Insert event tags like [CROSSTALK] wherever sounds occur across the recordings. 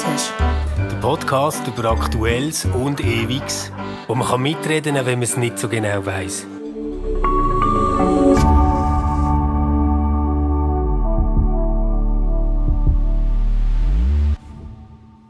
Stammtisch. Der Podcast über Aktuelles und Ewiges, wo man kann mitreden kann, wenn man es nicht so genau weiß.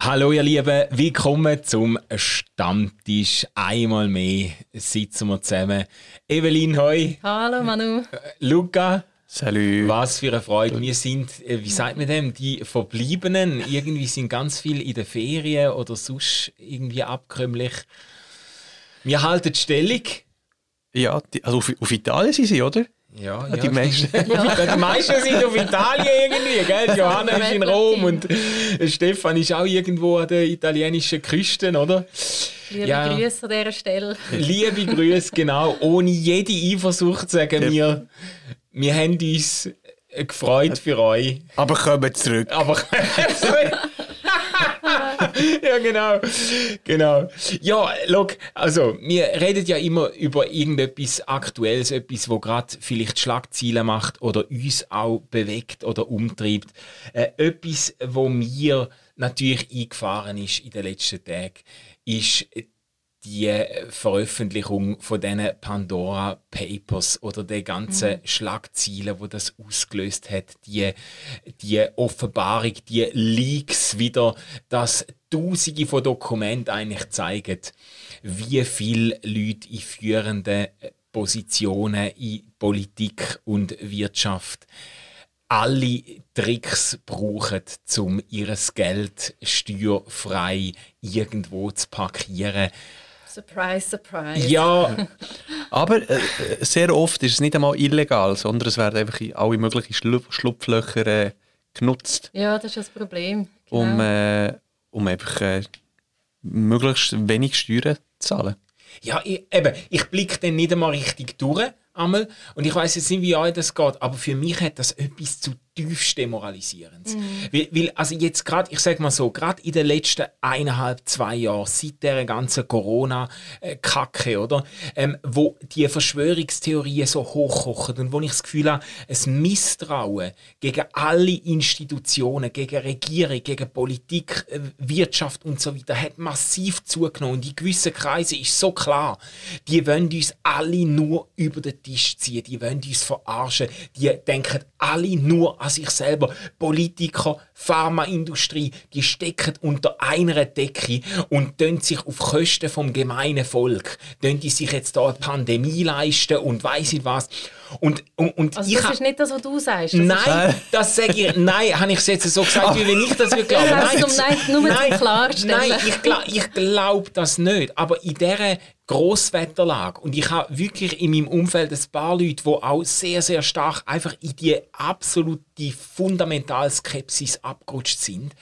Hallo ihr Lieben, willkommen zum Stammtisch. Einmal mehr sitzen wir zusammen. Evelyn, hoi. Hallo Manu. Luca. Salut. Was für eine Freude. Wir sind, äh, wie sagt man dem, die Verbliebenen. Irgendwie sind ganz viele in der Ferien oder sonst irgendwie abkömmlich. Wir halten die Stellung. Ja, die, also auf, auf Italien sind sie, oder? Ja, Die meisten. [LAUGHS] Die meisten sind auf Italien irgendwie, gell? Johanna ist in Rom und Stefan ist auch irgendwo an der italienischen Küste, oder? Liebe Ja. Grüße an dieser Stelle. Liebe Grüße, genau. Ohne jede Eifersucht sagen wir, wir haben uns äh, gefreut für euch. Aber kommen zurück. Aber [LAUGHS] ja, genau. genau. Ja, look, also wir reden ja immer über irgendetwas Aktuelles, etwas, wo gerade vielleicht Schlagzeilen macht oder uns auch bewegt oder umtreibt. Äh, etwas, wo mir natürlich eingefahren ist in den letzten Tagen, ist die Veröffentlichung von diesen Pandora Papers oder der ganzen Schlagzeilen, wo das ausgelöst hat, die, die Offenbarung, die Leaks wieder, dass Tausende von Dokumenten eigentlich zeigen, wie viele Leute in führenden Positionen in Politik und Wirtschaft alle Tricks brauchen, um ihr Geld steuerfrei irgendwo zu parkieren. Surprise, surprise. Ja, [LAUGHS] Aber äh, sehr oft ist es nicht einmal illegal, sondern es werden einfach in alle möglichen Schlu Schlupflöcher äh, genutzt, Ja, das ist das Problem. Genau. um, äh, um einfach äh, möglichst wenig Steuern zu zahlen. ja ich, eben, ich blicke dann nicht einmal richtig durch. Einmal. Und ich weiß jetzt nicht, wie euch das geht, aber für mich hat das etwas zutiefst Demoralisierendes. Weil, weil, also jetzt gerade, ich sage mal so, gerade in den letzten eineinhalb, zwei Jahren, seit der ganzen Corona-Kacke, oder? Ähm, wo die Verschwörungstheorien so hochkochen und wo ich das Gefühl habe, ein Misstrauen gegen alle Institutionen, gegen Regierung, gegen Politik, äh, Wirtschaft und so weiter, hat massiv zugenommen. Und in gewissen Kreisen ist so klar, die wollen uns alle nur über den Tisch ziehen, die wollen uns verarschen, die denken alle nur an sich selber. Politiker, Pharmaindustrie, die stecken unter einer Decke und tun sich auf Kosten vom gemeinen Volk, tun die sich jetzt da eine Pandemie leisten und weiss ich was. Und, und, und also ich das ist nicht das, was du sagst. Das Nein, das sage ich. Nein, habe ich es jetzt so gesagt, wie wenn ich das würde glauben. Ja, [LAUGHS] Nein, nein, nur zum Klarstellen. Nein, ich, ich glaube das nicht. Aber in dieser Grosswetterlage. Und ich habe wirklich in meinem Umfeld ein paar Leute, die auch sehr, sehr stark einfach in die absolute fundamentale Skepsis abgerutscht sind.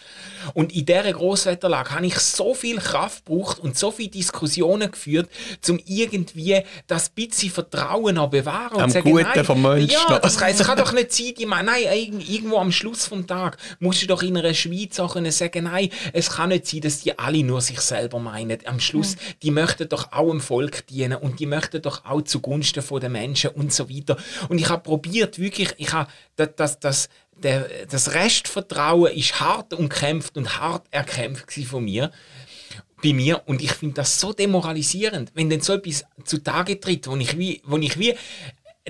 Und in dieser Grosswetterlage habe ich so viel Kraft gebraucht und so viele Diskussionen geführt, um irgendwie das bisschen Vertrauen noch bewahren und Am sagen, Guten nein, vom Menschen Ja, das kann, es kann doch nicht sein, die meinen, nein, irg- irgendwo am Schluss vom Tag musst du doch in einer Schweiz auch können sagen, nein, es kann nicht sein, dass die alle nur sich selber meinen. Am Schluss, die möchten doch auch dem Volk dienen und die möchten doch auch zugunsten von den Menschen und so weiter. Und ich habe probiert, wirklich, ich habe das, das, das, der, das Restvertrauen ist hart umkämpft und hart erkämpft von mir bei mir und ich finde das so demoralisierend, wenn dann so etwas zutage tritt, wo ich wie, wo ich wie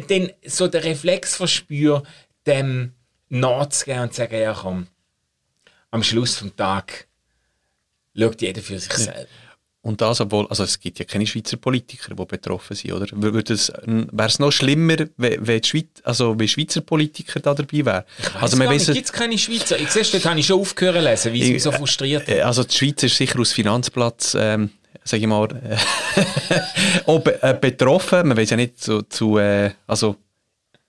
dann so den Reflex verspüre, dem nachzugehen und zu sagen, ja komm, am Schluss vom Tag schaut jeder für sich selber. Und das, obwohl, also es gibt ja keine Schweizer Politiker, die betroffen sind, oder? Wäre es noch schlimmer, wenn, Schweiz, also wenn Schweizer Politiker da dabei wären? Also weiss, Gibt es keine Schweizer? Ich sehe, dort habe ich schon aufgehört zu lesen, weil es mich so frustriert hat. Äh, Also die Schweiz ist sicher aus Finanzplatz, ähm, sage ich mal, äh, [LAUGHS] auch be äh, betroffen. Man weiß ja nicht zu, zu äh, also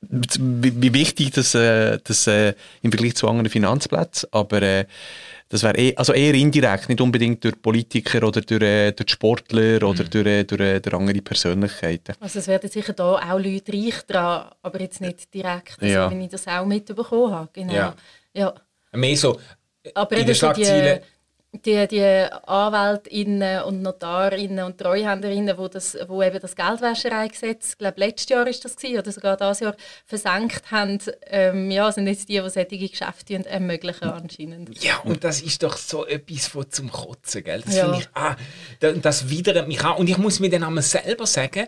wie, wichtig das, äh, das äh, im Vergleich zu anderen Finanzplätzen, aber äh, das wäre eh, also eher indirekt, nicht unbedingt durch Politiker oder durch, äh, durch Sportler oder durch, äh, durch, äh, durch andere Persönlichkeiten. Also es werden sicher da auch Leute reich dran, aber jetzt nicht direkt, also Ja. wenn ich das auch mitbekommen habe. Genau. Ja. Ja. Mehr so Aber in den Schlagzeilen. Die, die Anwältinnen und Notarinnen und Treuhänderinnen, wo, das, wo eben das Geldwäschereigesetz, ich glaube letztes Jahr ist das gewesen, oder sogar dieses Jahr versenkt haben, ähm, ja, sind jetzt die, die solche Geschäfte ermöglichen anscheinend. Ja, und das ist doch so etwas von zum Kotzen, gell? Das Ja. finde ich, ah, das, das widert mich an. Und ich muss mir dann einmal selber sagen,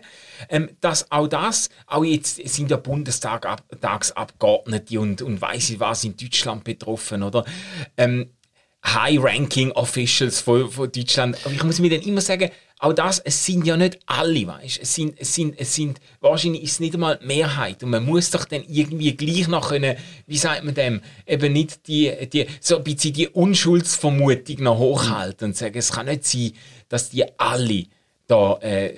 ähm, dass auch das, auch jetzt sind ja Bundestagsabgeordnete und, und weiss ich was in Deutschland betroffen, oder? Ähm, High-Ranking-Officials von, von Deutschland. Aber ich muss mir dann immer sagen, auch das, es sind ja nicht alle, weißt Es sind, es sind, es sind, wahrscheinlich ist es nicht einmal die Mehrheit. Und man muss doch dann irgendwie gleich noch können, wie sagt man dem, eben nicht die, die, so ein bisschen die Unschuldsvermutung noch hochhalten und sagen, es kann nicht sein, dass die alle da, äh,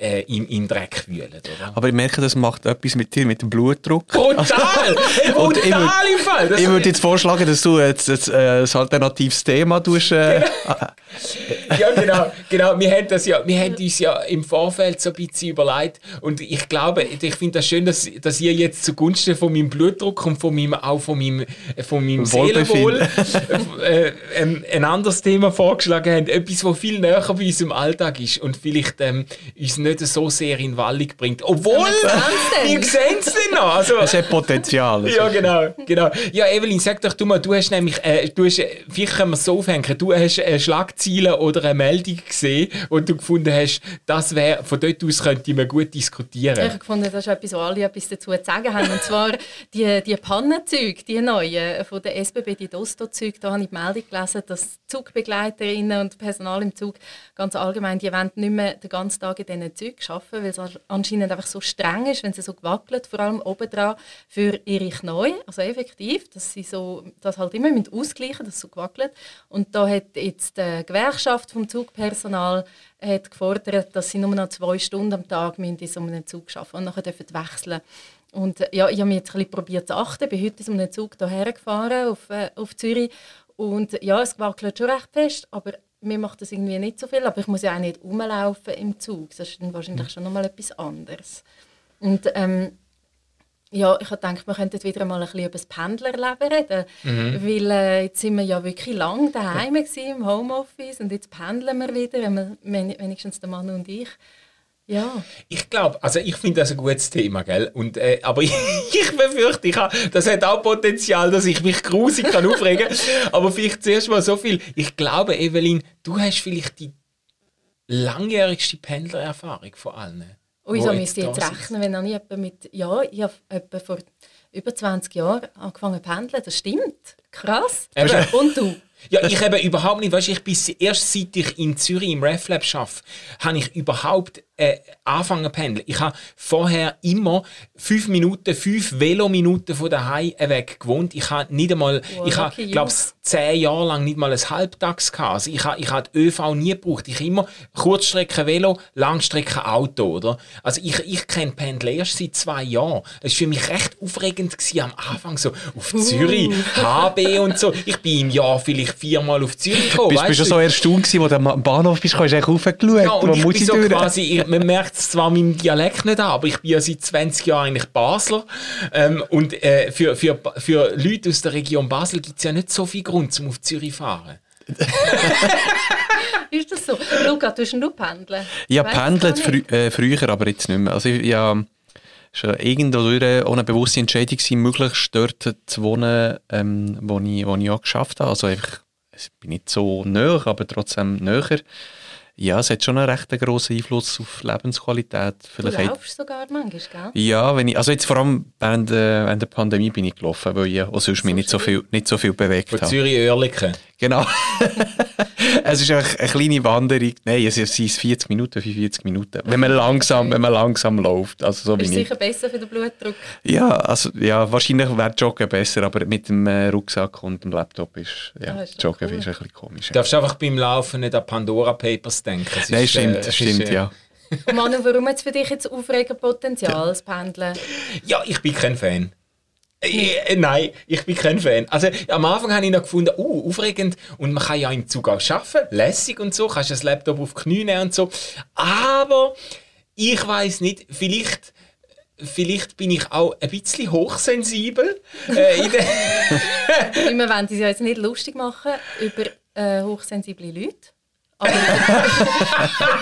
äh, im, im Dreck wühlen, oder? Aber ich merke, das macht etwas mit dir, mit dem Blutdruck. Brutal! [LAUGHS] Hey, ich brutal würd- im Fall! Das- Ich würde jetzt vorschlagen, dass du jetzt, jetzt äh, ein alternatives Thema tust, äh, [LAUGHS] ja, genau, genau. Wir haben, das ja, wir haben uns ja im Vorfeld so ein bisschen überlegt und ich glaube, ich finde das schön, dass, dass ihr jetzt zugunsten von meinem Blutdruck und von meinem, auch von meinem, von meinem Seelenwohl äh, ein, ein anderes Thema vorgeschlagen habt. Etwas, das viel näher bei unserem Alltag ist und vielleicht ähm, uns nicht so sehr in Wallung bringt. Obwohl, wir sehen es denn noch. Also, es hat Potenzial. ja, genau, genau. Ja, Evelyn, sag doch du mal, du hast nämlich, äh, du hast, äh, vielleicht können wir es so aufhängen, du hast eine Schlagzeile oder eine Meldung gesehen und du gefunden hast, das wäre, von dort aus könnte man gut diskutieren. Ich habe gefunden, das ist etwas, wo alle etwas dazu zu sagen haben. Und zwar die, die Pannenzüge, die neuen von der SBB, die Dosto-Züge, da habe ich die Meldung gelesen, dass Zugbegleiterinnen und Personal im Zug ganz allgemein, die wollen nicht mehr den ganzen Tag in diesen Zügen arbeiten, weil es anscheinend einfach so streng ist, wenn sie so gewackelt, vor allem oben dran, für ihre Knie, also effektiv, dass sie so, das halt immer mit ausgleichen, dass so gewackelt. Und da hat jetzt die Gewerkschaft vom Zugpersonal hat gefordert, dass sie nur noch zwei Stunden am Tag in so einem Zug arbeiten und nachher dürfen wechseln. Und äh, ja, ich habe mich jetzt ein bisschen probiert zu achten. bin heute so einem Zug hierher gefahren auf, äh, auf Zürich. Und ja, es wackelt schon recht fest, aber mir macht das irgendwie nicht so viel. Aber ich muss ja auch nicht rumlaufen im Zug. Das ist dann wahrscheinlich schon nochmal etwas anderes. Und ähm, ja, ich habe gedacht, wir könnten wieder mal ein bisschen über das Pendlerleben reden. Weil äh, jetzt sind wir ja wirklich lang daheim gewesen, im Homeoffice und jetzt pendeln wir wieder, wenn wir- wen- wenigstens der Mann und ich. Ja, Ich glaube, also ich finde das ein gutes Thema, gell? Und, äh, aber ich, [LAUGHS] ich befürchte, ich ha, das hat auch Potenzial, dass ich mich grusig kann aufregen [LAUGHS] Aber vielleicht zuerst mal so viel. Ich glaube, Evelyn, du hast vielleicht die langjährigste Pendlererfahrung von allen. müsste ich da jetzt rechnen, wenn ich etwa mit, ja, ich habe etwa vor über 20 Jahren angefangen zu pendeln, das stimmt. Krass. Eben. Und du? Ja, ich eben überhaupt nicht, weißt du, ich bin erst seit ich in Zürich im RefLab arbeite, habe ich überhaupt äh, angefangen zu pendeln. Ich habe vorher immer fünf Minuten, fünf Velominuten von daheim weg gewohnt. Ich habe nicht einmal, Wow, ich habe, glaube zehn Jahre lang nicht mal ein Halbtags gehabt. Also ich habe, ich habe die ÖV nie gebraucht. Ich habe immer Kurzstrecke Velo, Langstrecke Auto, oder? Also ich, ich kenne Pendeln erst seit zwei Jahren. Das war für mich recht aufregend gewesen, am Anfang so auf Zürich, HB und so. Ich bin im Jahr vielleicht viermal auf Zürich gekommen. Bist, bist du so erstaunt gewesen, wo du am Bahnhof bist, hast du eigentlich raufgeschaut, Ja, und ich bin so quasi, ich, man merkt es zwar meinem Dialekt nicht an, aber ich bin ja seit 20 Jahren eigentlich Basler. Ähm, und äh, für, für, für Leute aus der Region Basel gibt es ja nicht so viel Grund, um auf Zürich zu fahren. [LAUGHS] Ist das so? Luca, du pendeln? Ja, pendelt frü äh, früher, aber jetzt nicht mehr. Also ich, ja, es war irgendwo durch auch eine bewusste Entscheidung, gewesen, möglichst dort zu wohnen, ähm, wo, ich, wo ich auch geschafft habe. Also einfach, ich bin nicht so näher, aber trotzdem näher. Ja, es hat schon einen recht grossen Einfluss auf Lebensqualität. Du Vielleicht hat- laufst sogar manchmal, gell? ja, wenn ich, also jetzt vor allem während, äh, während der Pandemie bin ich gelaufen, weil ich auch sonst mich nicht so viel, nicht so viel bewegt habe. Zürich-Oerlikon. Genau. [LAUGHS] es ist einfach eine kleine Wanderung. Nein, es sind 40 Minuten, 45 Minuten. Wenn man langsam, wenn man langsam läuft. Also so Ist wie ich. sicher besser für den Blutdruck. Ja, also, ja, wahrscheinlich wäre Joggen besser, aber mit dem äh, Rucksack und dem Laptop ist, ja, Ah, ist Joggen cool. ist ein bisschen komisch. Du darfst einfach beim Laufen nicht an Pandora Papers denken. Es Nein, ist, stimmt, äh, stimmt, ist, äh, ja. [LAUGHS] Manu, warum hat es für dich jetzt Aufregerpotenzial, das Pendeln? Ja, ich bin kein Fan. Äh, äh, nein, ich bin kein Fan. Also am Anfang habe ich noch gefunden, oh, aufregend und man kann ja im Zug auch arbeiten, lässig und so, kannst das Laptop auf die Knie nehmen und so. Aber ich weiß nicht, vielleicht vielleicht bin ich auch ein bisschen hochsensibel. äh, [LAUGHS] wir wollen uns ja jetzt nicht lustig machen über äh, hochsensible Leute. Aber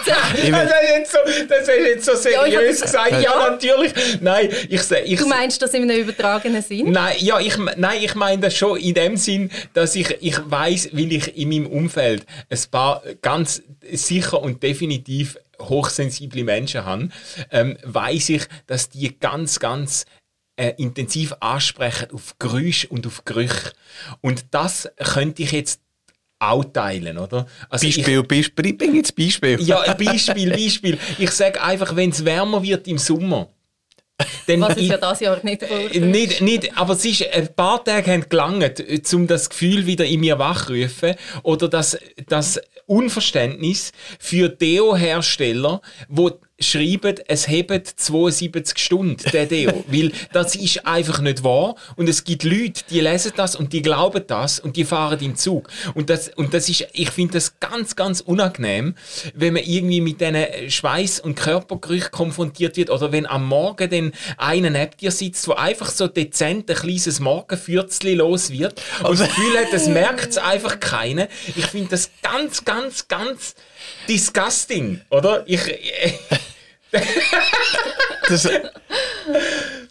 das, ist jetzt so, das ist jetzt so seriös ja, gesagt. Ja, ja, natürlich. Nein, ich, ich, du meinst das in einem übertragenen Sinn? Nein, ja, ich, nein, ich meine das schon in dem Sinn, dass ich, ich weiß, weil ich in meinem Umfeld ein paar ganz sicher und definitiv hochsensible Menschen habe, ähm, weiß ich, dass die ganz, ganz äh, intensiv ansprechen auf Geräusche und auf Gerüche. Und das könnte ich jetzt auch teilen, oder? Also Beispiel, ich, Beispiel, bring jetzt Beispiel. Ja, Beispiel, Beispiel. Ich sage einfach, wenn es wärmer wird im Sommer, dann Was ist ja das Jahr nicht äh, nicht, nicht, aber es ist, ein paar Tage haben gelangt, um das Gefühl wieder in mir wachrufen oder das, das Unverständnis für Deo-Hersteller, die schreiben, es hebt 72 Stunden, der Deo. [LAUGHS] Weil das ist einfach nicht wahr. Und es gibt Leute, die lesen das und die glauben das und die fahren im Zug. Und das, und das ist, ich finde das ganz, ganz unangenehm, wenn man irgendwie mit diesen Schweiß- und Körpergerüchen konfrontiert wird oder wenn am Morgen dann einer neben dir sitzt, wo einfach so dezent ein kleines Morgenfürzli los wird und das Gefühl hat, das merkt es einfach keiner. Ich finde das ganz, ganz, ganz disgusting, oder? Ich, [LAUGHS] das,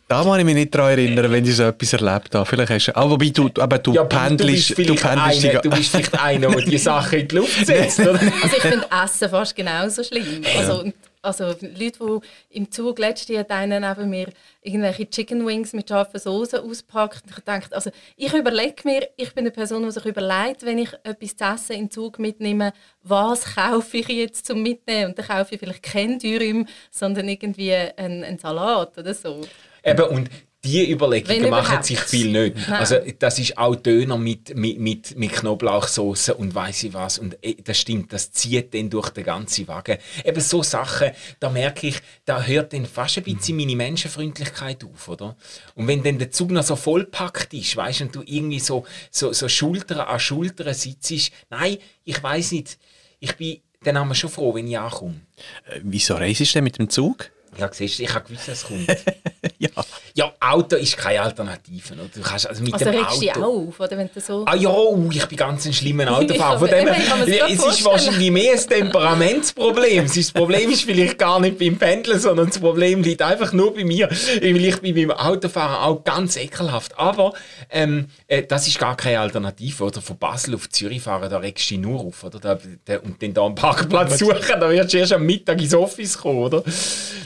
da kann ich mich nicht daran erinnern, wenn ich so etwas erlebt habe. Vielleicht hast du, aber wobei du, aber du ja, pendelst, du bist, du, pendelst eine, du bist vielleicht einer, der die Sachen in die Luft [LAUGHS] setzt, oder? Also ich finde Essen fast genauso schlimm. Also, also Leute, die im Zug letztes Jahr einen neben mir irgendwelche Chicken Wings mit scharfer Soße auspackt. Ich denke, also ich überlege mir, ich bin eine Person, die sich überlegt, wenn ich etwas zu essen den Zug mitnehme, was kaufe ich jetzt zum Mitnehmen? Und dann kaufe ich vielleicht kein Dürüm, sondern irgendwie einen, einen Salat oder so. Eben, und die Überlegungen machen sich viel nicht. Nein. Also das ist auch Döner mit, mit, mit, mit Knoblauchsoße und weiß ich was. Und äh, das stimmt, das zieht dann durch den ganzen Wagen. Eben so Sachen, da merke ich, da hört dann fast ein bisschen meine Menschenfreundlichkeit auf, oder? Und wenn dann der Zug noch so vollpackt ist, weißt und du irgendwie so, so, so Schulter an Schulter sitzt, nein, ich weiß nicht, ich bin dann haben wir schon froh, wenn ich ankomme. Äh, wieso reist du denn mit dem Zug? Ja, siehst du, ich habe gewusst, es kommt. [LAUGHS] ja. ja, Auto ist keine Alternative. Oder? Du kannst also mit also dem regst Auto... dich auf, oder wenn du so... Ah ja, oh, ich bin ganz ein schlimmer [LAUGHS] Autofahrer. Von dem, es ist wahrscheinlich mehr ein Temperamentsproblem. das Problem ist vielleicht gar nicht beim Pendeln, sondern das Problem liegt einfach nur bei mir. Weil ich bin beim Autofahren auch ganz ekelhaft. Aber ähm, äh, das ist gar keine Alternative. Oder von Basel auf Zürich fahren, da regst du dich nur auf. Oder? Da, da, und dann da einen Parkplatz suchen, da wirst du erst am Mittag ins Office kommen. Oder?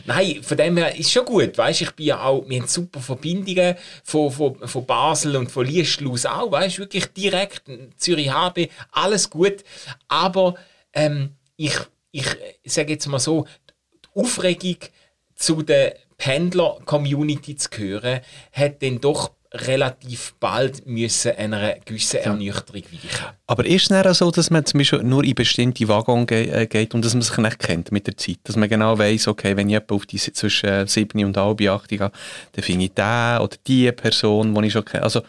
Nein, Nein, von dem her ist schon gut. Weißt, ich bin ja auch, wir haben super Verbindungen von, von, von Basel und von Liestlus auch. Weißt, wirklich direkt Zürich HB, alles gut. Aber ähm, ich, ich sage jetzt mal so, die Aufregung zu der Pendler-Community zu gehören, hat dann doch relativ bald müssen einer gewissen Ernüchterung weichen. Aber ist es so, dass man zum Beispiel nur in bestimmte Waggons ge äh, geht und dass man sich nicht kennt mit der Zeit? Dass man genau weiss, okay, wenn ich etwa auf die zwischen 7 und halb 8 gehe, dann finde ich den oder die Person, die ich schon kenne. Also.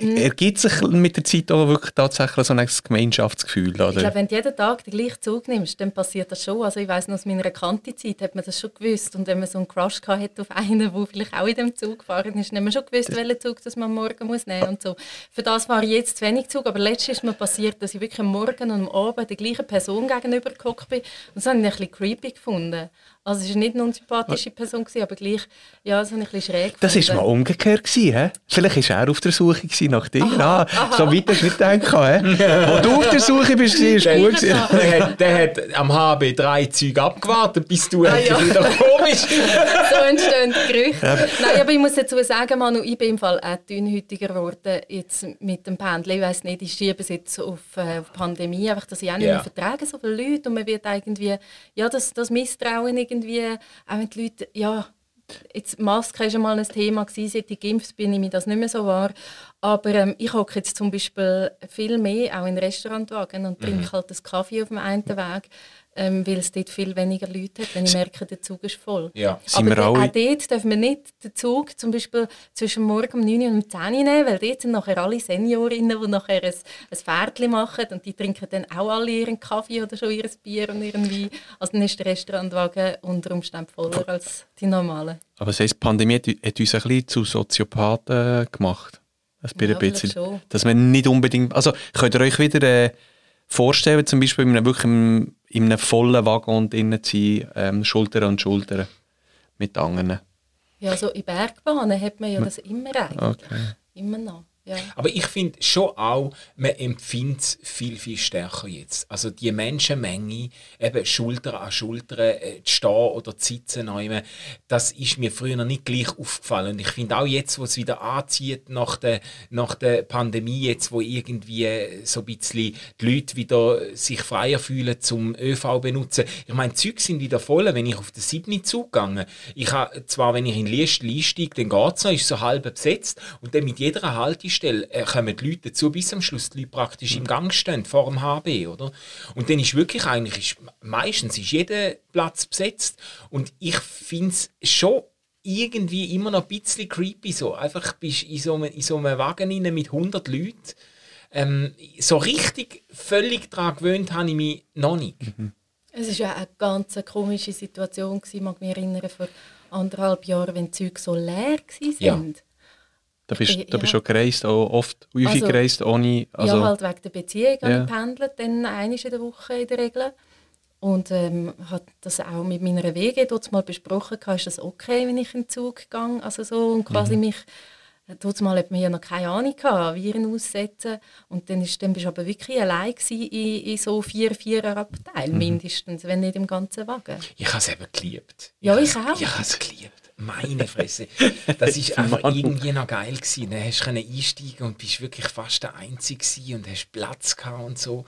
Ergibt sich mit der Zeit auch wirklich tatsächlich so ein Gemeinschaftsgefühl? Oder? Ich glaube, wenn du jeden Tag den gleichen Zug nimmst, dann passiert das schon. Also ich weiß noch, aus meiner Kante-Zeit hat man das schon gewusst. Und wenn man so einen Crush hatte auf einen, der vielleicht auch in dem Zug gefahren ist, dann hat man schon gewusst, welchen Zug das man morgen muss nehmen muss. Und so. Für das war jetzt zu wenig Zug. Aber letztes ist mir passiert, dass ich wirklich am Morgen und am Abend der gleichen Person gegenüber geguckt bin. Und das habe ich ein bisschen creepy gefunden. Also es war nicht eine unsympathische Person, aber gleich, ja, so ein bisschen schräg. Das war mal umgekehrt. Gewesen, he? Vielleicht war er auf der Suche nach dir. Aha, ah, So weit hast du nicht gedacht. Wo du auf der Suche bist, war gut. Der, hat, der hat am HB drei Züge abgewartet, bis du ah, ja. wieder komisch. [LAUGHS] so entstehen Gerüchte. Ja. Nein, aber ich muss dazu sagen, Manu, ich bin im Fall auch dünnhütiger geworden jetzt mit dem Pendeln. Ich weiss nicht, ich schiebe es jetzt auf, äh, auf Pandemie, einfach, dass ich auch nicht yeah. mehr vertrage, so viele Leute. Und man wird irgendwie, ja, das, das Misstrauen irgendwie, auch wenn die Leute, ja, jetzt Maske war schon mal ein Thema gewesen, seit ich geimpft bin, ich mir das nicht mehr so wahr. Aber ähm, ich hocke jetzt zum Beispiel viel mehr auch in Restaurantwagen und trinke mhm. halt einen Kaffee auf dem einen Weg ähm, weil es dort viel weniger Leute hat, wenn ich merke, der Zug ist voll. Ja. Aber wir auch dort dürfen wir nicht den Zug zum Beispiel zwischen morgen um 9 und um 10 Uhr nehmen, weil dort sind nachher alle Seniorinnen, die nachher ein, ein Pferdchen machen und die trinken dann auch alle ihren Kaffee oder schon ihr Bier und ihren Wein. Also dann ist der Restaurantwagen unter Umständen voller als die normalen. Aber das heisst, die Pandemie hat uns ein bisschen zu Soziopathen gemacht. Ein ja, bisschen. Dass man nicht unbedingt... Also könnt ihr euch wieder... Äh, vorstellen, zum Beispiel in einem, wirklich in einem vollen Waggon drinnen zu sein, ähm, Schulter an Schulter mit anderen? Ja, so in Bergbahnen hat man ja das immer eigentlich. Okay. Immer noch. Ja. Aber ich finde schon auch, man empfindet es viel, viel stärker jetzt. Also die Menschenmenge, eben Schulter an Schulter äh, zu stehen oder zu sitzen, das ist mir früher noch nicht gleich aufgefallen. Und ich finde auch jetzt, wo es wieder anzieht nach der, nach der Pandemie, jetzt wo irgendwie so ein bisschen die Leute wieder sich freier fühlen zum ÖV benutzen. Ich meine, Züge sind wieder voll, wenn ich auf den 7. Zug gehe. Ich habe zwar, wenn ich in Liest einsteige, dann geht es noch, ist so halb besetzt und dann mit jeder Haltestelle äh, kommen die Leute dazu, bis am Schluss die Leute praktisch im Gang stehen, vor dem HB, oder? Und dann ist wirklich eigentlich, ist, meistens ist jeder Platz besetzt und ich finde es schon irgendwie immer noch ein bisschen creepy so. Einfach bist in so einem, in so einem Wagen rein mit 100 Leuten. Ähm, so richtig völlig daran gewöhnt habe ich mich noch nicht. Es war ja eine ganz komische Situation, gewesen, mag mich erinnern, vor anderthalb Jahren, wenn die Züge so leer waren. Ja. Da bist Ja. da bist du gereist, auch oft häufig Also- gereist, ohne... Also, ja, halt wegen der Beziehung Ja. ja. pendelt, dann einmal in der Woche in der Regel. Und ähm, hat das auch mit meiner WG dort mal besprochen, ist das okay, wenn ich in den Zug gehe, also so, und quasi Mhm. mich, dort mal hat man ja noch keine Ahnung gehabt, Viren aussetzen und dann, ist, dann bist du aber wirklich allein in, in so vier Vierer-Abteil Mhm. mindestens, wenn nicht im ganzen Wagen. Ich habe es eben geliebt. Ja, ich es- auch. Ich habe es geliebt. Meine Fresse. Das ist [LAUGHS] einfach irgendwie noch geil gewesen. Dann hast du einsteigen und bist wirklich fast der Einzige gewesen und hast Platz gehabt und so.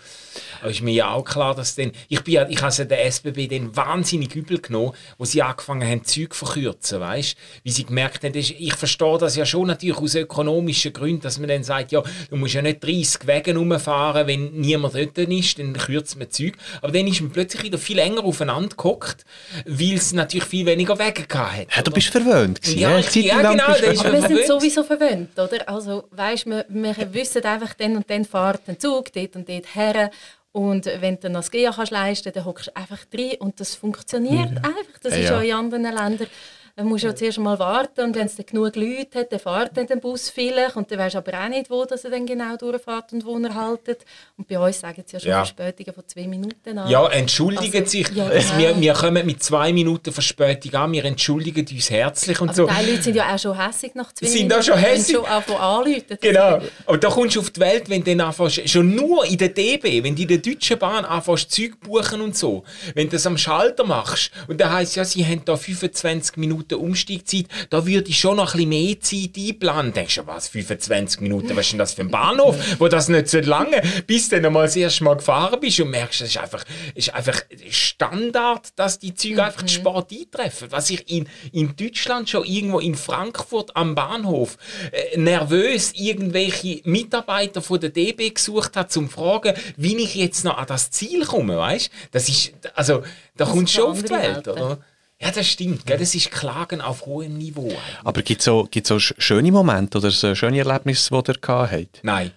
Aber ist mir ja auch klar, dass dann, ich bin ja, ich habe der SBB dann wahnsinnig übel genommen, wo sie angefangen haben, Zeug zu verkürzen, weißt? Wie sie gemerkt haben, ich verstehe das ja schon natürlich aus ökonomischen Gründen, dass man dann sagt, ja, du musst ja nicht 30 Wege rumfahren, wenn niemand dort ist, dann kürzt man Zeug. Aber dann ist man plötzlich wieder viel enger aufeinander gehockt, weil es natürlich viel weniger Wege gehabt hat. ja? Bist verwöhnt gewesen, Ja, ja, ich- ja, genau, bist ist wir sind sowieso verwöhnt, oder? Also, weißt, wir, wir wissen einfach, dann und dann fährt ein Zug dort und dort her. Und wenn du das GEA kannst leisten dann hockst du einfach drin und das funktioniert einfach. Das Ja, ist ja. ja in anderen Ländern. Dann musst du ja zuerst mal warten und wenn es dann genug Leute hat, dann fährt dann der Bus vielleicht und dann weisst du aber auch nicht, wo dass er dann genau durchfährt und wo er haltet. Und bei uns sagen sie ja schon Ja. Verspätungen von zwei Minuten an. Ja, entschuldigen Also, sich. ja, Es- wir, genau. wir kommen mit zwei Minuten Verspätung an, wir entschuldigen uns herzlich und also so. die Leute sind ja auch schon hässig nach zwei Sind Minuten. auch schon hässig? schon anfangen anrufen. Genau. Aber da kommst du auf die Welt, wenn du dann anfängst, schon nur in der DB, wenn du in der Deutschen Bahn anfängst, Zeug buchen und so, wenn du das am Schalter machst und da heisst ja, sie haben da 25 Minuten Umsteigzeit, da würde ich schon noch ein bisschen mehr Zeit einplanen. Denkst du, was, 25 Minuten, was ist denn das für ein Bahnhof, [LAUGHS] wo das nicht so lange, bis du dann einmal das erste Mal gefahren bist und merkst, es ist einfach, es ist einfach Standard, dass die Züge einfach zu spät eintreffen. Was ich in, in Deutschland schon irgendwo in Frankfurt am Bahnhof äh, nervös irgendwelche Mitarbeiter von der DB gesucht hat, zum fragen, wie ich jetzt noch an das Ziel komme, weißt? Das ist, also, da kommt ist schon auf die Welt, Welt, oder? Ja, das stimmt, gell? das ist Klagen auf hohem Niveau. eigentlich. Aber gibt es auch, gibt's sch- schöne Momente oder so schöne Erlebnisse, die ihr gehabt habt? Nein.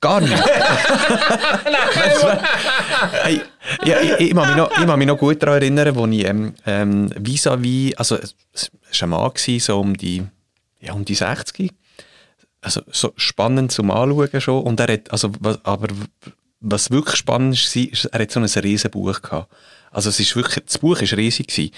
Gar nicht. [LAUGHS] hey, ja, ich, ich, mag mich noch, ich mag mich noch gut daran erinnern, wo ich ähm, ähm, vis-à-vis, also es es war ein Mann, gewesen, so um die, ja, um die 60. Also so spannend zum Anschauen schon. Und er hat, also, was, aber was wirklich spannend war, ist, er hat so ein riesen Buch gehabt. Also es ist wirklich, das Buch war riesig. Gewesen.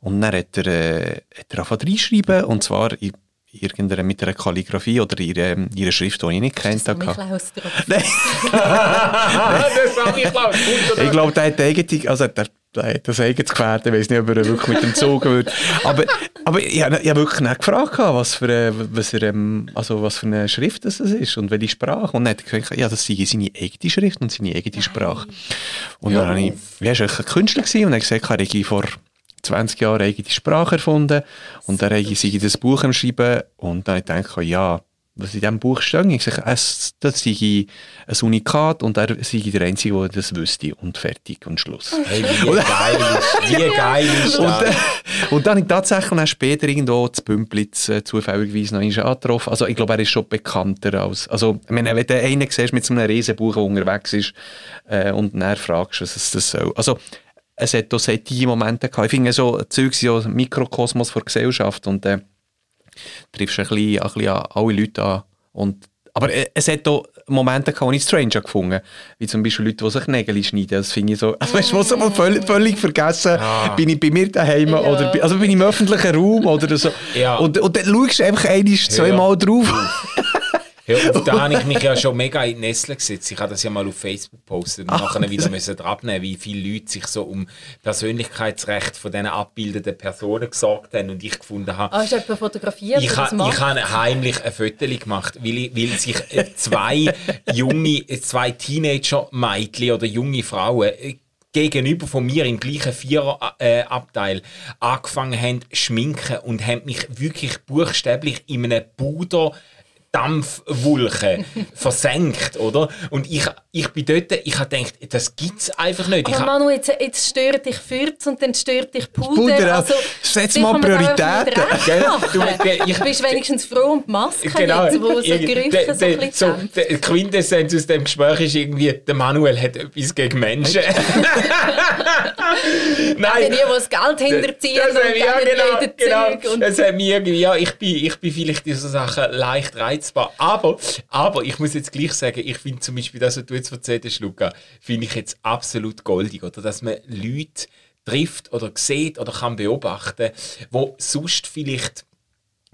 Und dann hat er, äh, hat er angefangen reinschreiben, und zwar in irgendeiner, mit einer Kalligrafie oder ihrer, ihrer Schrift, die ich nicht kennt hatte. Klaus drauf. [LAUGHS] Nein. [LAUGHS] das habe ich geglaubt. Ich glaube, der hat eigene, also der, hat das eigenes Gefährt, ich weiß nicht, ob er wirklich mit dem Zug würde. Aber, aber ich, habe- ich habe wirklich nicht gefragt, was für, eine- was, er, ähm, also was für eine Schrift das ist und welche Sprache. Und dann hat er gesagt, ja, das sei seine eigene Schrift und seine eigene Sprache. Und dann habe ich, wie war ein Künstler gewesen, und er hat gesagt, er hätte vor 20 Jahren eine eigene Sprache erfunden und er sei das Buch am Schreiben und dann habe ich gedacht, ja, was in diesem Buch steht, ich sage, es, das sei ein Unikat und er sei der Einzige, der das wüsste und fertig und Schluss. Hey, wie [LAUGHS] geil ist, wie geil ist Und, das? äh, und dann habe ich tatsächlich dann später irgendwo zu Bümplitz äh, zufälligerweise noch einmal angetroffen. Also ich glaube, er ist schon bekannter als... Also ich meine, wenn du einen siehst mit so einem Riesenbuch, der unterwegs ist äh, und dann fragst, was es das soll. Also es hat auch solche Momente gehabt. Ich finde so, Zeug sind ja ein Mikrokosmos der Gesellschaft und äh, triffst ein bisschen, ein bisschen an alle Leute an und Aber äh, es hat auch Momente gehabt, wo ich Stranger gefunden wie zum Beispiel Leute, die sich Nägel schneiden. Das finde ich so, also weißt du, was mal völlig, völlig vergessen, bin ich bei mir daheim Ja. oder bei- also bin ich im öffentlichen Raum oder so. Ja. Und, und dann schaust du einfach einmal, zweimal drauf. [LAUGHS] Hör auf, da habe ich mich ja schon mega in die Nestle gesetzt. Ich habe das ja mal auf Facebook gepostet und nachher wieder müssen abnehmen, wie viele Leute sich so um Persönlichkeitsrecht von diesen abbildenden Personen gesorgt haben und ich gefunden habe, Ah, hast du jemanden fotografiert? ich macht? ich habe heimlich ein Foto gemacht, weil, ich, weil sich äh, zwei [LAUGHS] junge, äh, zwei Teenager-Mädchen oder junge Frauen äh, gegenüber von mir im gleichen Viererabteil angefangen haben zu schminken und haben mich wirklich buchstäblich in einem Puder Dampfwulche [LAUGHS] versenkt, oder? Und ich, ich bin dort, ich habe gedacht, das gibt's einfach nicht. Ich Aber hab- Manu, jetzt, jetzt stört dich Fürz und dann stört dich Puder. Puder, also, Setz die mal Prioritäten. Du, ich- Du bist wenigstens froh um die Maske Genau. jetzt, wo so Gerüche der- so ein bisschen so, Quintessenz aus dem Gespräch ist irgendwie, der Manuel hat etwas gegen Menschen. [LAUGHS] Die, Nein. die das Geld hinterziehen Das und hat- ja, genau, genau. Und Das hat mir irgendwie, ja, ich bin, ich bin vielleicht in so Sachen leicht reizbar. Aber, aber ich muss jetzt gleich sagen, ich finde zum Beispiel das, was du jetzt erzählt hast, Luca, finde ich jetzt absolut goldig. Oder dass man Leute trifft oder sieht oder kann beobachten, wo sonst vielleicht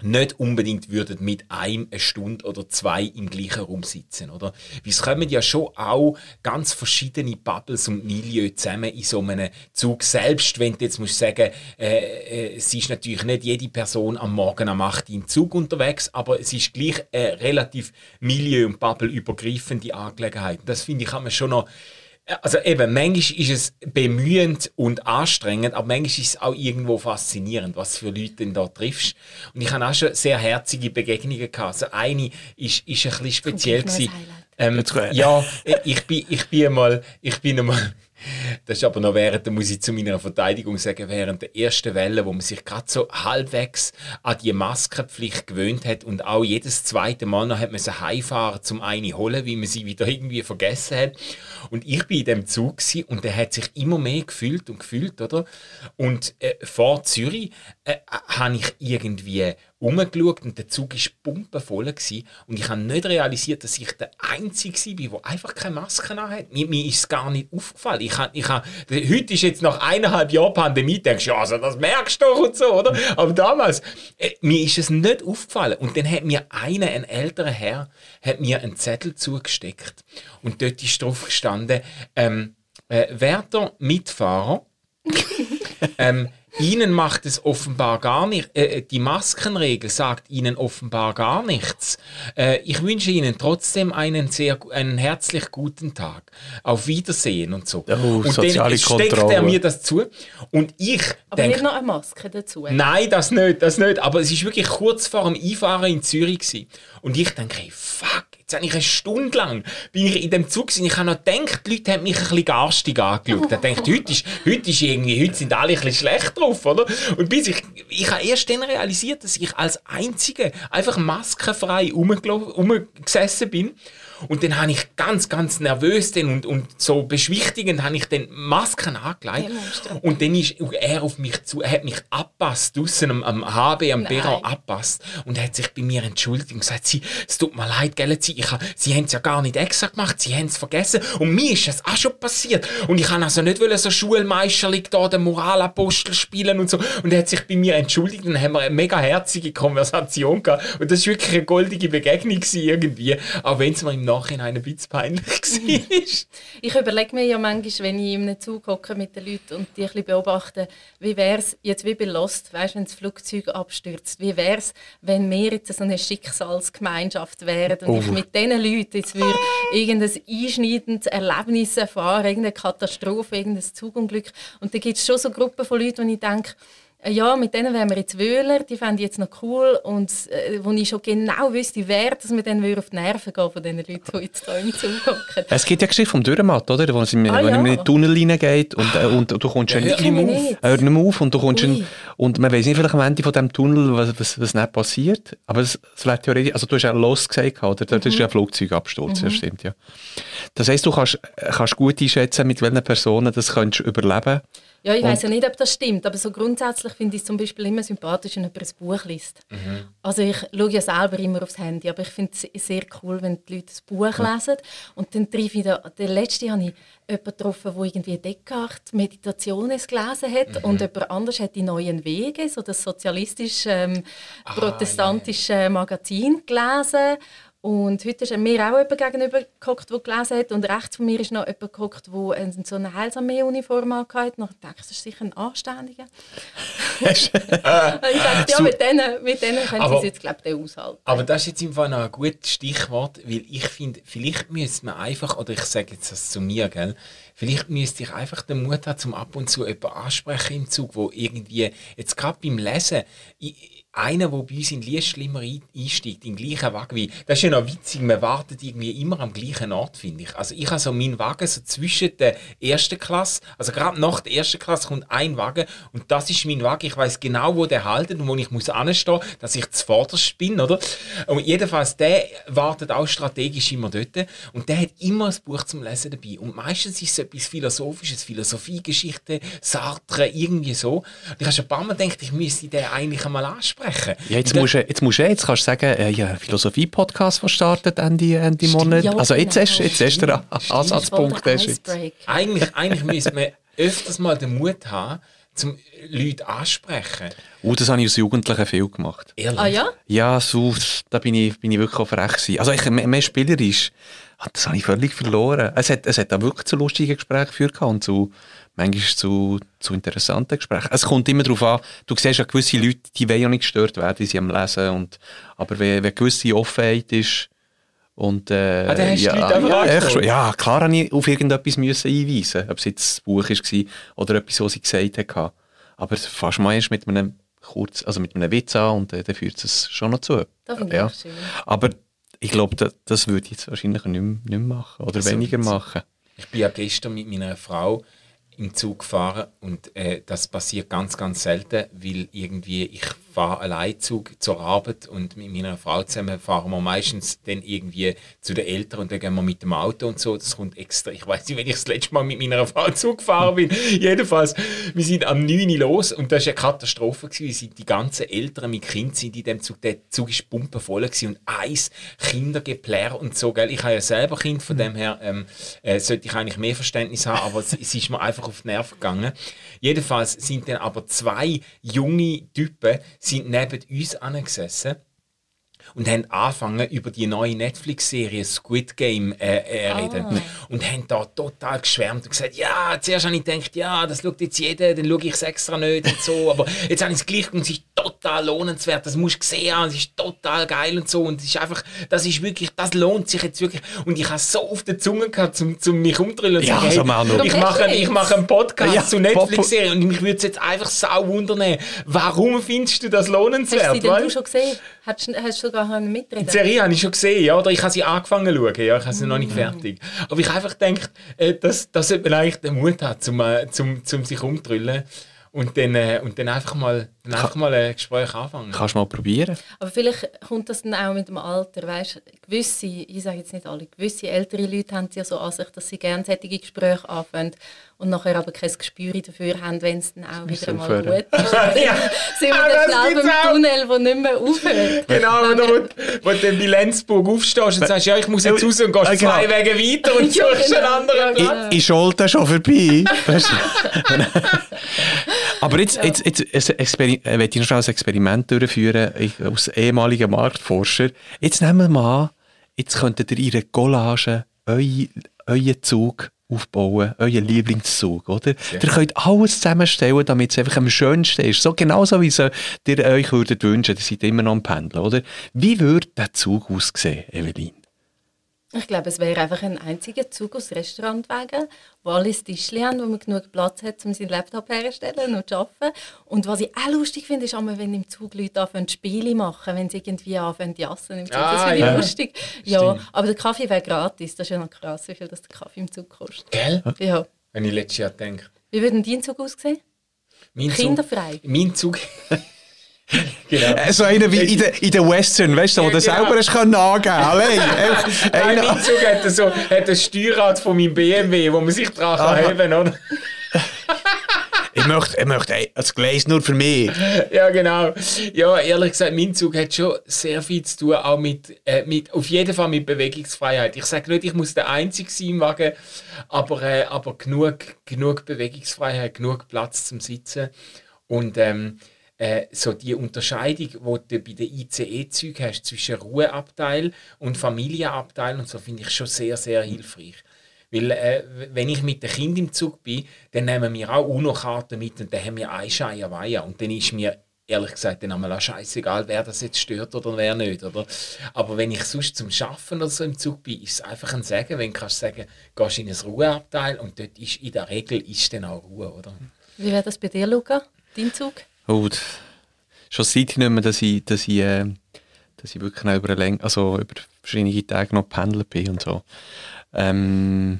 nicht unbedingt würden mit einem eine Stunde oder zwei im gleichen Raum sitzen, oder? Weil es kommen ja schon auch ganz verschiedene Bubbles und Milieu zusammen in so einem Zug. Selbst wenn du jetzt musst sagen, äh, äh, es ist natürlich nicht jede Person am Morgen am 8 Uhr im Zug unterwegs, aber es ist gleich eine relativ Milieu- und Bubble-übergreifende Angelegenheit. Das finde ich, kann man schon noch also eben, manchmal ist es bemühend und anstrengend, aber manchmal ist es auch irgendwo faszinierend, was für Leute denn da triffst. Und ich habe auch schon sehr herzige Begegnungen gehabt. Also eine ist, ist ein bisschen speziell gewesen. Ähm, ja, ich bin, ich bin einmal, ich bin einmal, das ist aber noch während, muss ich zu meiner Verteidigung sagen, während der ersten Welle, wo man sich gerade so halbwegs an die Maskenpflicht gewöhnt hat und auch jedes zweite Mal noch hat man sie heimfahren zum eine holen, wie man sie wieder irgendwie vergessen hat. Und ich bin in dem Zug und der hat sich immer mehr gefühlt und gefühlt, oder? Und äh, vor Zürich äh, habe ich irgendwie umgeschaut und der Zug war pumpenvoll gewesen. und ich habe nicht realisiert, dass ich der Einzige war, der einfach keine Maske hat. Mir, mir ist es gar nicht aufgefallen. Ich hab, ich hab, heute ist jetzt nach eineinhalb Jahren Pandemie, denkst du, ja, also das merkst du doch und so, oder? Aber damals, äh, mir ist es nicht aufgefallen. Und dann hat mir einer, ein älterer Herr, hat mir einen Zettel zugesteckt und dort ist drauf gestanden, ähm, äh, werter Mitfahrer, [LAUGHS] ähm, Ihnen macht es offenbar gar nicht, äh, die Maskenregel sagt Ihnen offenbar gar nichts. Äh, ich wünsche Ihnen trotzdem einen sehr, einen herzlich guten Tag. Auf Wiedersehen und so. Oh, und dann steckt er mir das zu und ich Aber denke, nicht noch eine Maske dazu. Nein, das nicht, das nicht. Aber es ist wirklich kurz vor dem Einfahren in Zürich gewesen. Und ich denke, hey, fuck, jetzt habe ich eine Stunde lang bin ich in dem Zug gewesen. Ich habe noch gedacht, die Leute haben mich ein bisschen garstig angeschaut. Ich dachte, heute ist, heute ist irgendwie, heute sind alle ein bisschen schlecht drauf, oder? Und bis ich, ich habe erst dann realisiert, dass ich als Einzige einfach maskenfrei rumgesessen bin. Und dann habe ich ganz, ganz nervös dann und, und so beschwichtigend habe ich dann Masken angelegt. Und dann ist er auf mich zu, er hat mich abpasst, draussen am, am HB, am. Perron abpasst. Und hat sich bei mir entschuldigt und gesagt, sie, es tut mir leid, gell, sie, ich, sie haben es ja gar nicht extra gemacht, sie haben es vergessen. Und mir ist das auch schon passiert. Und ich kann also nicht wollen, so Schulmeisterlich da den Moralapostel spielen und so. Und er hat sich bei mir entschuldigt und dann haben wir eine mega herzige Konversation gehabt. Und das ist wirklich eine goldige Begegnung irgendwie, auch wenn es mir im Nachhinein ein bisschen peinlich [LAUGHS] war. Ich überlege mir ja manchmal, wenn ich in einem Zug hocke mit den Leuten und die ein bisschen beobachte, wie wäre es jetzt wie bei Lost, weißt, wenn das Flugzeug abstürzt, wie wäre es, wenn wir jetzt so eine Schicksalsgemeinschaft wären und ich mit diesen Leuten jetzt würde irgendein einschneidendes Erlebnis erfahren, irgendeine Katastrophe, irgendein Zugunglück und da gibt es schon so Gruppen von Leuten, wo ich denke, ja, mit denen wären wir jetzt Wöhler, die fände ich jetzt noch cool und äh, wo ich schon genau wüsste, wer dass wir dann auf die Nerven gehen von den Leuten, die jetzt hier im Zug hocken. Es gibt ja Geschichte vom Dürrematt, oder? Wo, sie, Ah, wo ja. man in den Tunnel hineingeht und, äh, und du kommst Ja, ja, nicht mehr auf. Hör nicht mehr auf und du kommst in, und man weiß nicht vielleicht am Ende von diesem Tunnel, was, was, was nicht passiert. Aber es, es wäre theoretisch, also du hast ja Lost gesagt, oder? Dort ist ja ein Flugzeugabsturz, das stimmt, ja. Das heisst, du kannst, kannst gut einschätzen, mit welchen Personen das könntest du überleben Ja, ich weiß ja nicht, ob das stimmt, aber so grundsätzlich finde ich es zum Beispiel immer sympathisch, wenn jemand ein Buch liest. Mhm. Also ich schaue ja selber immer aufs Handy, aber ich finde es sehr cool, wenn die Leute das Buch lesen. Und dann treffe ich, da, der letzte habe ich jemanden getroffen, der irgendwie Descartes Meditationes gelesen hat Mhm. und jemand anders hat die neuen Wege, so das Ah, sozialistisch-protestantische Magazin gelesen. Und heute ist mir auch jemand gegenüber geguckt, der gelesen hat. Und rechts von mir ist noch jemand geguckt, der ein- so eine Heilsarmee-Uniform hatte. Und ich dachte, das ist sicher ein Anständiger. [LAUGHS] und [LAUGHS] ich dachte, ja, mit denen, mit denen können sie Aber- es jetzt, glaube ich, aushalten. Aber das ist jetzt im Fall noch ein gutes Stichwort, weil ich finde, vielleicht müsste man einfach, oder ich sage jetzt das zu mir, gell, vielleicht müsste ich einfach den Mut haben, zum ab und zu jemanden ansprechen im Zug, wo irgendwie, jetzt gerade beim Lesen, ich, einer, der bei uns in Liestschlimmer ein- einsteigt, in den gleichen Wagen wie, das ist ja noch witzig, man wartet irgendwie immer am gleichen Ort, finde ich. Also ich habe so meinen Wagen so zwischen der ersten Klasse, also gerade nach der ersten Klasse kommt ein Wagen und das ist mein Wagen. Ich weiß genau, wo der haltet und wo ich muss anstehen, dass ich zuvorderst bin, oder? Und jedenfalls, der wartet auch strategisch immer dort und der hat immer ein Buch zum Lesen dabei. Und meistens ist es etwas Philosophisches, Philosophiegeschichte, Sartre, irgendwie so. Und ich habe schon ein paar Mal gedacht, ich müsste den eigentlich einmal ansprechen. Ja, jetzt musst, du, jetzt musst du, jetzt kannst du sagen, äh, ja, Philosophie-Podcast, der startet Ende, Ende Monat. Ja, also jetzt genau. hast jetzt hast du den Ansatzpunkt. Eigentlich, eigentlich müsste man öfters mal den Mut haben, zum Leute ansprechen. Uh, das habe ich als Jugendlicher viel gemacht. Ehrlich. Ah ja? Ja, so, da bin ich, bin ich wirklich auch frech gewesen. Also ich, mehr, mehr spielerisch, ah, das habe ich völlig verloren. Es hat, es hat auch wirklich zu lustigen Gesprächen geführt und zu, manchmal zu, zu interessanten Gesprächen. Es kommt immer darauf an, du siehst ja gewisse Leute, die wollen ja nicht gestört werden, wie sie am Lesen und, aber wenn, wenn eine gewisse Offenheit ist und äh, Ah, hast ja, Leute ja, schon. ja, klar habe ich auf irgendetwas müssen einweisen ob es jetzt das Buch war oder etwas, was sie gesagt hat. Aber fast mal erst mit einem kurz, also mit einem Witz an und äh, dann führt es schon noch zu. Das ich Ja. Aber ich glaube, das, das würde ich jetzt wahrscheinlich nicht, mehr- nicht mehr machen oder Also, weniger machen. Ich bin ja gestern mit meiner Frau im Zug gefahren und äh, das passiert ganz, ganz selten, weil irgendwie ich fahre allein Zug zur Arbeit und mit meiner Frau zusammen fahren wir meistens dann irgendwie zu den Eltern und dann gehen wir mit dem Auto und so. Das kommt extra. Ich weiß nicht, wenn ich das letzte Mal mit meiner Frau Zug gefahren bin. [LAUGHS] Jedenfalls, wir sind am 9 Uhr los und das war eine Katastrophe. Gewesen. Wir sind die ganzen Eltern mit Kind sind in dem Zug. Der Zug war pumpenvoll gewesen und eins Kindergeplärr und so. Gell? Ich habe ja selber Kind, von dem her ähm, äh, sollte ich eigentlich mehr Verständnis haben, aber es, es ist mir einfach auf die Nerven gegangen. Jedenfalls sind dann aber zwei junge Typen sind neben uns angesessen und haben angefangen über die neue Netflix-Serie Squid Game äh, äh, reden. Und haben da total geschwärmt und gesagt, ja, zuerst habe ich gedacht, ja, das schaut jetzt jeder, dann schaue ich es extra nicht und so, aber jetzt habe ich es gleich und es ist total lohnenswert, das musst du sehen, haben, es ist total geil und so und es ist einfach, das ist wirklich, das lohnt sich jetzt wirklich und ich habe so auf der Zunge gehabt, zum, zum mich umdrehen und Ja, sagen, so Manu. ich, mache, ich mache einen Podcast Ja, zu Netflix-Serie und mich würde es jetzt einfach sau wundern, warum findest du das Hast du lohnenswert? sie denn du schon gesehen? Hast du, hast du sogar mitreden Die Serie habe ich schon gesehen, ja, oder ich habe sie angefangen zu schauen, ja, ich habe sie noch nicht fertig. Aber ich habe einfach äh, dass, dass man eigentlich den Mut hat, zum, äh, zum, zum sich umdrüllen und dann, äh, und dann einfach mal, dann einfach mal ein Gespräch anfangen. Kannst du mal probieren? Aber vielleicht kommt das dann auch mit dem Alter. Weißt, gewisse, ich sage jetzt nicht alle, gewisse ältere Leute haben es ja so an sich, dass sie gerne solche Gespräche anfangen und nachher aber kein Gespür dafür haben, wenn es dann auch wieder mal aufhören. gut ist. [LAUGHS] Ja. sind wir Ah, dann auch. Tunnel, der nicht mehr aufhört. [LAUGHS] Genau, oder wo, wo du dann bei Lenzburg aufstehst und sagst, ja, ich muss jetzt raus und gehst genau. zwei Wege weiter und [LAUGHS] suchst einen genau. anderen Platz. Ich, ich schalte schon vorbei. Du? Aber jetzt, jetzt, jetzt, jetzt Experi äh, möchte ich noch schnell ein Experiment durchführen, ich, als ehemaliger Marktforscher. Jetzt nehmen wir mal an, jetzt könntet ihr in einer Collage eu- euren Zug aufbauen, euren Lieblingszug, oder? Ihr könnt alles zusammenstellen, damit es einfach am schönsten ist. So genauso wie es äh, ihr euch würdet wünschen, ihr seid immer noch am Pendeln, oder? Wie würde der Zug aussehen, Evelyn? Ich glaube, es wäre einfach ein einziger Zug aus Restaurantwagen, wo alle Tischchen haben, wo man genug Platz hat, um seinen Laptop herzustellen und zu arbeiten. Und was ich auch lustig finde, ist, einmal, wenn im Zug Leute anfangen, Spiele machen, wenn sie irgendwie anfangen, zu jassen im Zug. das Ah, finde ich ja. lustig. Ja, aber der Kaffee wäre gratis. Das ist ja noch krass, wie viel das der Kaffee im Zug kostet. Gell? Ja. Wenn ich letztes Jahr denke. Wie würde denn dein Zug aussehen? Mein Zug- Kinderfrei. Mein Zug... [LAUGHS] genau. Äh, So einer wie in der, in der Western, weißt du, wo Ja, du genau. selber hast können angeben Allein. Einfach Nein, einer- mein Zug hat so hat ein Steuerrad von meinem BMW, wo man sich dran kann heben kann, oder? [LAUGHS] ich möchte, ich möchte ein Gleis nur für mich. Ja, genau. Ja, ehrlich gesagt, mein Zug hat schon sehr viel zu tun, auch mit, äh, mit auf jeden Fall mit Bewegungsfreiheit. Ich sage nicht, ich muss der Einzige sein im Wagen, aber, äh, aber genug, genug Bewegungsfreiheit, genug Platz zum Sitzen. Und ähm, äh, so die Unterscheidung, die du bei den ICE-Zügen hast zwischen Ruheabteil und Familienabteil und so, finde ich schon sehr, sehr hilfreich. Weil, äh, wenn ich mit dem Kind im Zug bin, dann nehmen wir auch UNO-Karten mit und dann haben wir eine Scheierweihe. Und dann ist mir ehrlich gesagt dann einmal scheißegal, wer das jetzt stört oder wer nicht. Oder? Aber wenn ich sonst zum Schaffen oder so im Zug bin, ist es einfach ein Sagen, wenn du kannst sagen, gehst in ein Ruheabteil und dort ist in der Regel ist dann auch Ruhe. Oder? Wie wäre das bei dir, Luca? Dein Zug? Oh, schon seit ich nicht mehr, dass ich, dass ich, äh, dass ich wirklich über, Läng also über verschiedene Tage noch pendelt bin und so. Ähm,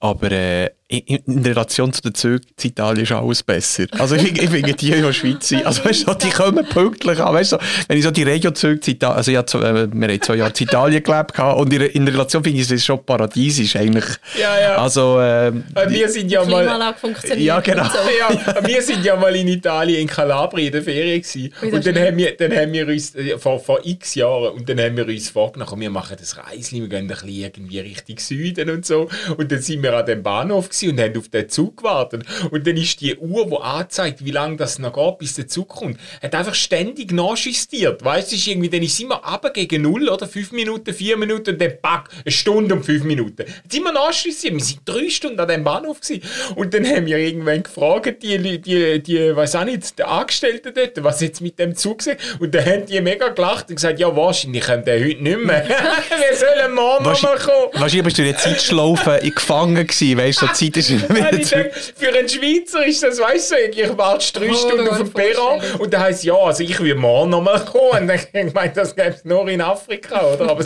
aber äh, in, Relation zu den Zügen in Italien ist alles besser. Also ich, ich finde die in der Schweiz, [LAUGHS] also weißt du, die kommen pünktlich an. Weißt du, wenn ich so die Regio-Züge in Italien, also ich habe, äh, wir haben zwei Jahre in Italien gelebt und in, in Relation finde ich es schon paradiesisch eigentlich. Ja, ja. Also, äh, wir sind ja mal... funktioniert. Ja, genau. So. ja, wir sind ja mal in Italien, in Calabria in der Ferien gewesen. Und dann haben, wir, dann haben wir uns, äh, vor, vor x Jahren, und dann haben wir uns vorgenommen, wir machen das Reisli, wir gehen ein bisschen irgendwie Richtung Süden und so. Und dann sind wir an dem Bahnhof gewesen und haben auf den Zug gewartet. Und dann ist die Uhr, die anzeigt, wie lange das noch geht, bis der Zug kommt, hat einfach ständig nachjustiert. Weißt du, ist irgendwie, dann ist immer ab gegen null, oder? Fünf Minuten, vier Minuten und dann pack, eine Stunde und fünf Minuten. Jetzt immer nachjustiert. Wir sind drei Stunden an dem Bahnhof gewesen. Und dann haben wir irgendwann gefragt, die, die, die, weiß auch nicht, die Angestellten dort, was jetzt mit dem Zug ist. Und dann haben die mega gelacht und gesagt, ja, wahrscheinlich kommt der heute nicht mehr. [LAUGHS] wir sollen morgen nochmal kommen. Wahrscheinlich bist du in der Zeitschlaufe gefangen gewesen, weißt du, so Zeit ist denke, für einen Schweizer ist das, weißt du, ich warte drei oh, Stunden auf den Perron und dann heisst ja, also ich will morgen nochmal kommen. Und dann [LAUGHS] ich meine, das gäbe es nur in Afrika, oder? Aber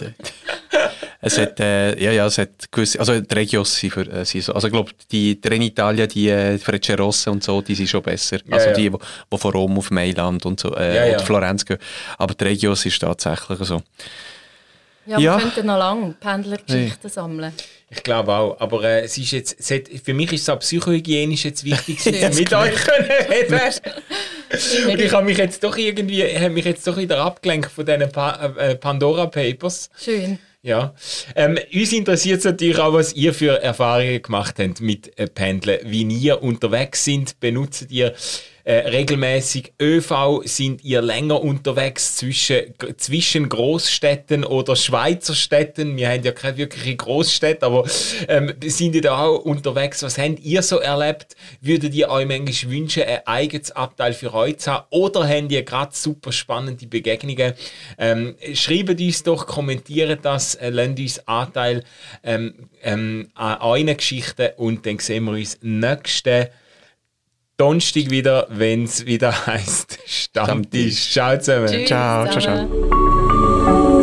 [LAUGHS] es hat, äh, ja, ja, es hat gewisse, also die Regios sind, für, äh, sind so, also ich glaube, die Trenitalia, die äh, Freccerosse und so, die sind schon besser. Ja, also ja. die, die von Rom auf Mailand und so, äh, ja, ja. und Florenz gehen. Aber die Regios ist tatsächlich so. Ja, wir ja. könnten noch lange Pendlergeschichten hey. sammeln. Ich glaube auch. Aber äh, es ist jetzt, es hat, für mich ist es auch psychohygienisch jetzt wichtig, [LAUGHS] mit euch können reden. Und [LAUGHS] ich habe mich jetzt doch irgendwie, habe mich jetzt doch wieder abgelenkt von diesen pa äh, Pandora Papers. Schön. Ja. Ähm, uns interessiert natürlich auch, was ihr für Erfahrungen gemacht habt mit äh, Pendeln. Wie ihr unterwegs sind, benutzt ihr äh, regelmäßig ÖV? Sind ihr länger unterwegs zwischen, zwischen Großstädten oder Schweizer Städten? Wir haben ja keine wirkliche Großstädte, aber ähm, sind ihr da auch unterwegs? Was habt ihr so erlebt? Würdet ihr euch manchmal wünschen, ein eigenes Abteil für euch zu haben? Oder habt ihr gerade super spannende Begegnungen? Ähm, schreibt uns doch, kommentiert das, äh, lasst uns Anteil ähm, ähm, an euren Geschichten und dann sehen wir uns nächste Donnerstag wieder, wenn es wieder [LAUGHS] heißt Stammtisch. Ciao zusammen. Tschüss ciao, zusammen. ciao, ciao.